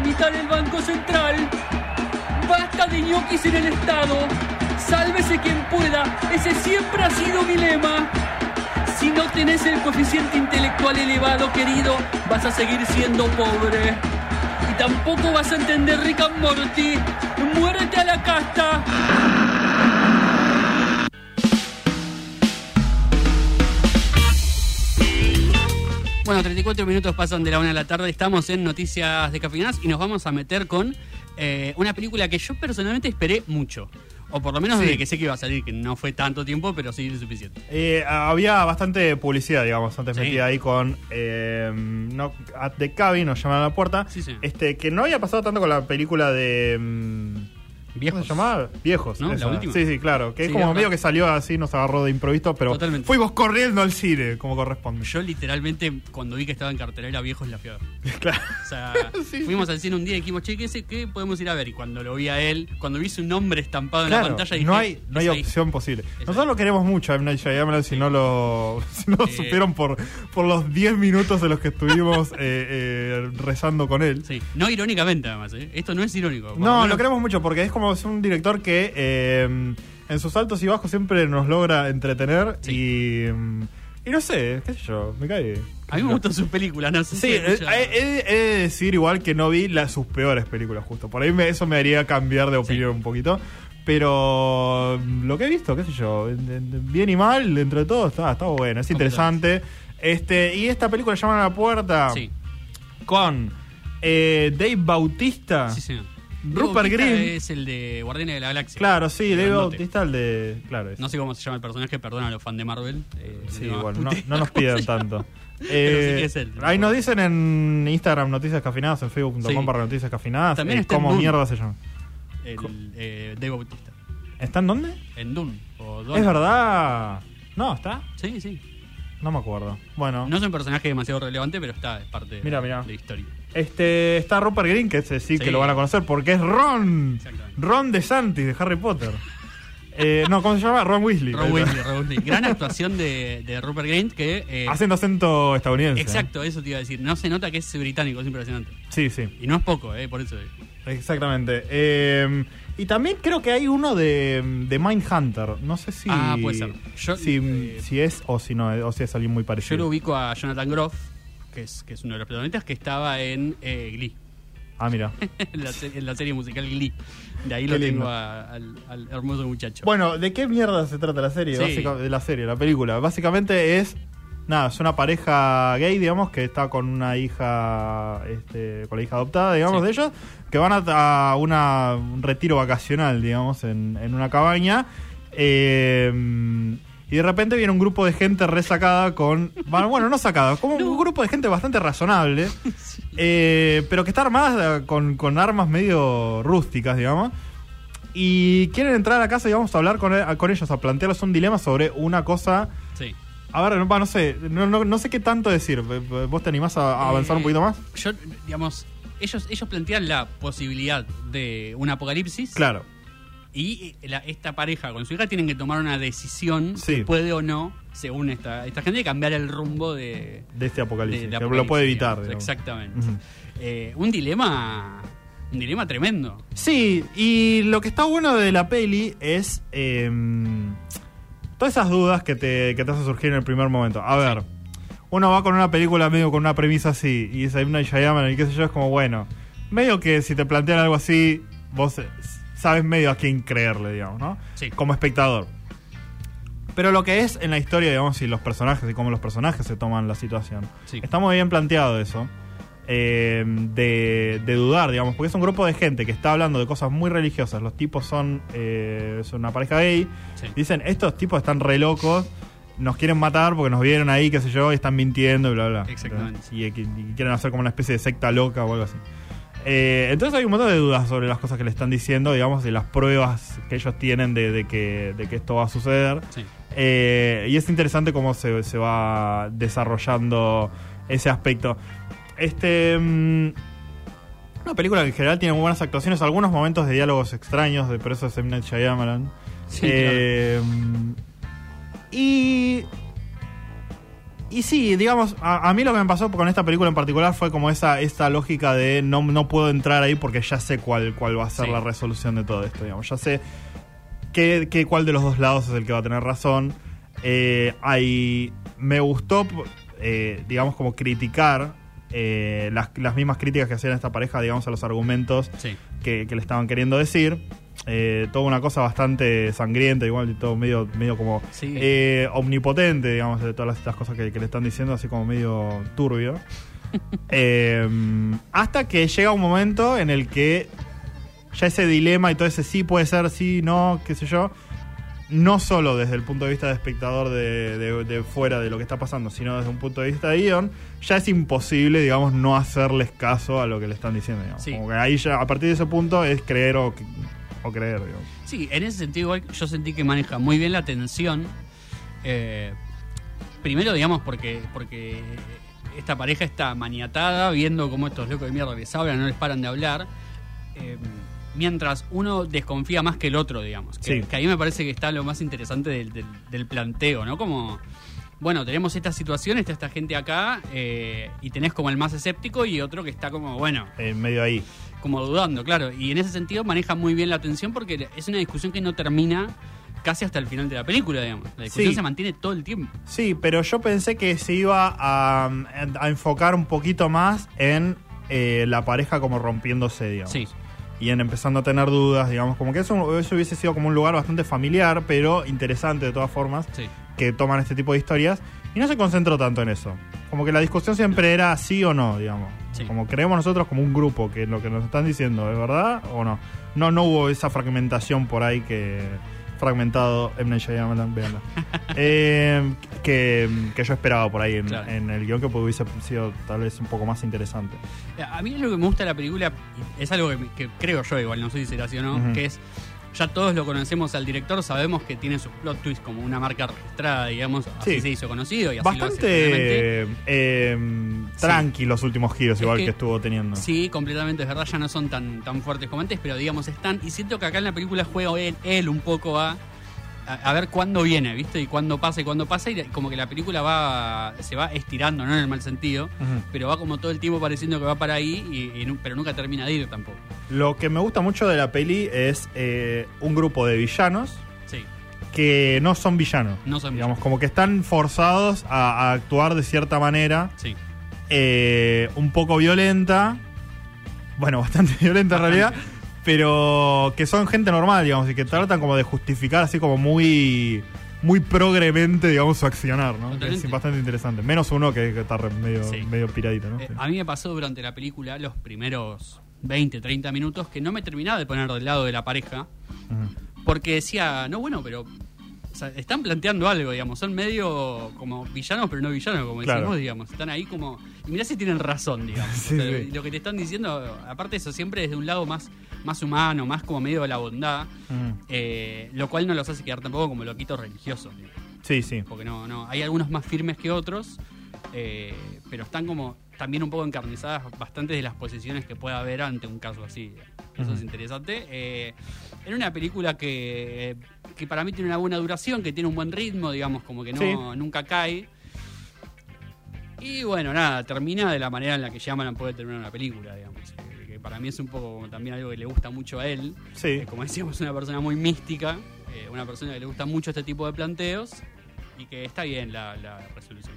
mitad del Banco Central. Basta de ñoquis en el Estado. Sálvese quien pueda. Ese siempre ha sido mi lema. Si no tenés el coeficiente intelectual elevado, querido, vas a seguir siendo pobre. Y tampoco vas a entender Rick and Morty. Muérete a la casta. Bueno, 34 minutos pasan de la una de la tarde. Estamos en Noticias de Cafeinadas y nos vamos a meter con eh, una película que yo personalmente esperé mucho. O por lo menos Sí. desde que sé que iba a salir, que no fue tanto tiempo, pero sí suficiente. Eh, había bastante publicidad, digamos, antes Sí. metida ahí con eh, no, At the Cabin, nos llamaban a la puerta. Sí, sí. Este, que no había pasado tanto con la película de. Viejos. ¿Cómo se llamaba? Viejos. ¿No? esa. La última. Sí, sí, claro. Que Sí, es como medio que salió así, nos agarró de improviso, pero Totalmente. fuimos corriendo al cine, como corresponde. Yo literalmente, cuando vi que estaba en cartelera Viejos, la fui a ver. Claro. O sea, Sí, fuimos al cine un día y dijimos, che, ¿qué, ese- qué podemos ir a ver? Y cuando lo vi a él, cuando vi su nombre estampado en Claro, la pantalla, dije, no hay, no hay "Es ahí". opción posible. Es Nosotros ahí. lo queremos mucho a M. Night Shyamalan si no lo, si no lo Eh. supieron por, por los 10 minutos en los que estuvimos eh, eh, rezando con él. Sí, no irónicamente además, ¿eh? Esto no es irónico. No, menos- lo queremos mucho porque es como es un director que eh, en sus altos y bajos siempre nos logra entretener y, y no sé, qué sé yo, me cae. A mí me gustan sus películas, no sé Sí, si eh, mucha- he, he- he de decir igual que no vi las, sus peores películas justo. Por ahí me- eso me haría cambiar de opinión un poquito. Pero mm, lo que he visto, qué sé yo, en- en- bien y mal, dentro de todo, está, está bueno, es interesante. Este, y esta película llaman a la puerta Sí, con eh, Dave Bautista. sí, señor. Rupert Green. Es el de Guardianes de la Galaxia. Claro, sí, El Dave. Bautista, el de. Claro, ese. No sé cómo se llama el personaje, perdón a los fans de Marvel. eh, Sí, no, bueno, no, no nos ¿cómo se pidan tanto. Pero Eh, sí que es él. ahí nos dicen en Instagram Noticias Cafinadas, en facebook.com Sí. barra Noticias Cafinadas, También eh, está en cómo Dune. mierda se llama. El eh, Dave Bautista. ¿Está en dónde? En Dune. O Dune. Es verdad. No, ¿está? Sí, sí. No me acuerdo. Bueno, No es un personaje demasiado relevante, pero está, es parte Mira, de, mira. de la historia. Este está Rupert Green, que ese sí, Sí. que lo van a conocer porque es Ron. Ron DeSantis de Harry Potter. Eh, no, ¿cómo se llama? Ron Weasley. Ron Weasley, Ron Weasley. Gran actuación de, de Rupert Grint que... eh, Haciendo acento estadounidense. exacto, eso te iba a decir. No se nota que es británico, es impresionante. Sí, sí. Y no es poco, eh, por eso. Exactamente. Eh, y también creo que hay uno de, de Mindhunter. No sé si. Ah, puede ser. Yo, si, eh, si es o si no, o si es alguien muy Yo parecido. lo ubico a Jonathan Groff, que es, que es uno de los protagonistas, que estaba en eh, Glee. Ah, mira. en, la, se- en la serie musical Glee. De ahí Qué lo lindo. tengo a- al, al hermoso muchacho. Bueno, ¿de qué mierda se trata la serie? Sí. Básica- de la serie, la película. Básicamente es. Nada, es una pareja gay, digamos, que está con una hija, este, con la hija adoptada, digamos, Sí. de ellos, que van a, a una, un retiro vacacional, digamos, en, en una cabaña. Eh, y de repente viene un grupo de gente resacada con. Bueno, bueno, no sacada, como un grupo de gente bastante razonable, eh, pero que está armada con, con armas medio rústicas, digamos. Y quieren entrar a la casa y vamos a hablar con, a- con ellos, a plantearles un dilema sobre una cosa. sí. A ver, no, no sé, no, no- no sé qué tanto decir. ¿Vos te animás a, a avanzar Eh, un poquito más? Yo, digamos, ellos, ellos plantean la posibilidad de un apocalipsis. Claro. Y eh, la- esta pareja con su hija tienen que tomar una decisión Sí. que puede o no, según esta, esta gente, cambiar el rumbo de, De este apocalipsis. de- de lo puede evitar. digamos. Exactamente. Eh, un dilema. Un dilema tremendo. Sí, y lo que está bueno de la peli es eh, todas esas dudas que te, que te hacen surgir en el primer momento. A ver, uno va con una película medio con una premisa así, y es. Night Shyamalan y qué sé yo, es como, bueno, medio que si te plantean algo así, vos eh, sabes medio a quién creerle, digamos, ¿no? Sí. Como espectador. Pero lo que es en la historia, digamos, y los personajes, y cómo los personajes se toman la situación. Sí. Está muy bien planteado eso. eh, de, de dudar, digamos, porque es un grupo de gente que está hablando de cosas muy religiosas. Los tipos son, eh, son una pareja gay. Sí. Dicen, estos tipos están re locos, nos quieren matar porque nos vieron ahí, qué sé yo, y están mintiendo y bla, bla. Exactamente. Y, y quieren hacer como una especie de secta loca o algo así. Eh, entonces hay un montón de dudas sobre las cosas que le están diciendo, digamos, de las pruebas que ellos tienen de, de que, de que esto va a suceder. Sí. Eh, y es interesante cómo se, se va desarrollando ese aspecto. Este. mm, una película que en general tiene muy buenas actuaciones, algunos momentos de diálogos extraños, de, pero eso es. Night Shyamalan. Sí, Eh, Y. Y sí, digamos, a, a mí lo que me pasó con esta película en particular fue como esa, esta lógica de no, no puedo entrar ahí porque ya sé cuál, cuál va a ser Sí. la resolución de todo esto, digamos. Ya sé qué, qué- cuál de los dos lados es el que va a tener razón. Eh, hay, me gustó, eh, digamos, como criticar eh, las, las mismas críticas que hacían esta pareja, digamos, a los argumentos Sí. que, que le estaban queriendo decir. Eh, toda una cosa bastante sangrienta, igual, y todo medio, medio como Sí. eh, omnipotente, digamos, de todas estas cosas que, que le están diciendo, así como medio turbio. Eh, hasta que llega un momento en el que ya ese dilema y todo ese sí puede ser, sí, no, qué sé yo, no solo desde el punto de vista de espectador de, de- de fuera de lo que está pasando, sino desde un punto de vista de guion, ya es imposible, digamos, no hacerles caso a lo que le están diciendo. digamos. Sí. Como que ahí ya, a partir de ese punto, es creer o, o creer, digamos. Sí, en ese sentido igual yo sentí que maneja muy bien la tensión. Eh, primero, digamos, porque, porque esta pareja está maniatada, viendo cómo estos locos de mierda les hablan, no les paran de hablar. eh, mientras uno desconfía más que el otro, digamos. Que, Sí. que ahí me parece que está lo más interesante del, del- del planteo, ¿no? Como, bueno, tenemos esta situación, está esta gente acá, eh, y tenés como el más escéptico y otro que está como, bueno, En medio ahí. Como dudando, claro. Y en ese sentido maneja muy bien la atención porque es una discusión que no termina casi hasta el final de la película, digamos. La discusión Sí. se mantiene todo el tiempo. Sí, pero yo pensé que se iba a, a enfocar un poquito más en eh, la pareja como rompiéndose, digamos. Sí. Y en empezando a tener dudas, digamos, como que eso, eso hubiese sido como un lugar bastante familiar, pero interesante de todas formas, Sí. que toman este tipo de historias. Y no se concentró tanto en eso. Como que la discusión siempre era sí o no, digamos. Sí. Como creemos nosotros como un grupo, que lo que nos están diciendo es verdad o no. No, no hubo esa fragmentación por ahí que fragmentado M. Night Shyamalan, véanla. Eh, que, que yo esperaba por ahí en, Claro. en el guion que hubiese sido tal vez un poco más interesante. A mí lo que me gusta de la película, es algo que, creo yo igual, no sé si será así o no, que es, ya todos lo conocemos al director, sabemos que tiene sus plot twists como una marca registrada, digamos, así Sí. se hizo conocido y así Bastante generalmente. eh, tranqui los últimos giros, Es igual que- que, estuvo teniendo. Sí, completamente, es verdad, ya no son tan, tan fuertes como antes, pero digamos están. Y siento que acá en la película juega él, él un poco a, a, a ver cuándo viene, ¿viste? Y cuándo pasa y cuándo pasa, y como que la película va se va estirando, no en el mal sentido, pero va como todo el tiempo pareciendo que va para ahí, y, pero nunca termina de ir tampoco. Lo que me gusta mucho de la peli es eh, un grupo de villanos Sí, que no son villanos. no son Digamos, como que están forzados a, a actuar de cierta manera, Sí, eh, un poco violenta, bueno, bastante violenta en realidad, pero que son gente normal, digamos, y que tratan como de justificar así como muy muy progremente, digamos, su accionar, ¿no? Que es bastante interesante. Menos uno que, que está medio, Sí. medio piradito, ¿no? Eh, Sí. a mí me pasó durante la película los primeros 20, 30 minutos que no me terminaba de poner del lado de la pareja. Porque decía, no, bueno, pero o sea, están planteando algo, digamos. Son medio como villanos, pero no villanos, como Claro. decimos, digamos. Están ahí como. Y mirá si tienen razón, digamos. Sí, O sea, sí. Lo que te están diciendo, aparte de eso, siempre desde un lado más, más humano, más como medio de la bondad. Eh, lo cual no los hace quedar tampoco como loquitos religiosos. Sí, sí. Porque no, no. Hay algunos más firmes que otros. eh, pero están como también un poco encarnizadas bastante de las posiciones que pueda haber ante un caso así. Eso es interesante. Eh, era una película que, que para mí tiene una buena duración, que tiene un buen ritmo, digamos, como que no, Sí. nunca cae. Y bueno, nada, termina de la manera en la que Shyamalan puede terminar una película, digamos. Para mí es un poco también algo que le gusta mucho a él. Sí. Eh, como decíamos, una persona muy mística, eh, una persona que le gusta mucho este tipo de planteos y que está bien la, la resolución.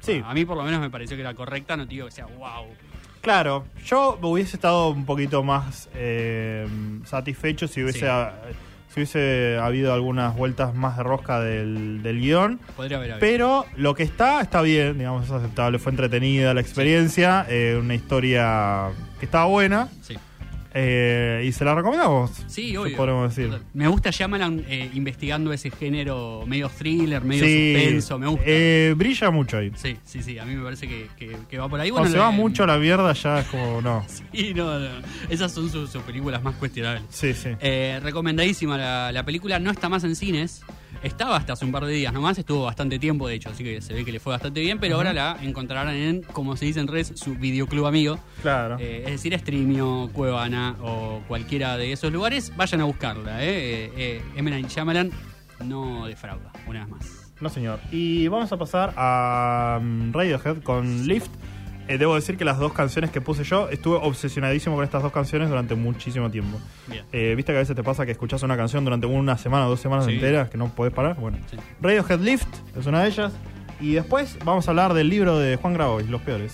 Sí. A mí por lo menos me pareció que era correcta, no te digo que sea wow. Claro, yo hubiese estado un poquito más eh, satisfecho si hubiese, Sí. a- si hubiese habido algunas vueltas más de rosca del, del guion. Podría haber habido. Pero lo que está, está bien, digamos, es aceptable. Fue entretenida la experiencia, eh, una historia que estaba buena Sí, eh, y se la recomendamos. sí obvio. podemos decir. Total. Me gusta Shyamalan eh, investigando ese género medio thriller, medio Sí, suspenso, me gusta. eh, brilla mucho ahí. Sí, sí, sí, a mí me parece que, que- que va por ahí. Cuando se le- va mucho a la mierda ya es como, no. Sí, no, no. Esas son sus, sus películas más cuestionables. Sí, sí. Eh, recomendadísima la, la película, no está más en cines. Estaba hasta hace un par de días nomás, estuvo bastante tiempo de hecho, así que se ve que le fue bastante bien, pero ahora la encontrarán en, como se dice en redes, su videoclub amigo. Claro. Eh, es decir, Streamio, Cuevana o cualquiera de esos lugares, vayan a buscarla. Eh. Eh, eh, Shyamalan no defrauda, una vez más. No, señor. Y vamos a pasar a um, Radiohead con Lift. Eh, debo decir que las dos canciones que puse yo, estuve obsesionadísimo con estas dos canciones durante muchísimo tiempo. Bien. Eh, Viste que a veces te pasa que escuchas una canción durante una semana o dos semanas Sí. enteras que no podés parar. Bueno, Sí. Radiohead Lift es una de ellas. Y después vamos a hablar del libro de Juan Grabois, Los Peores.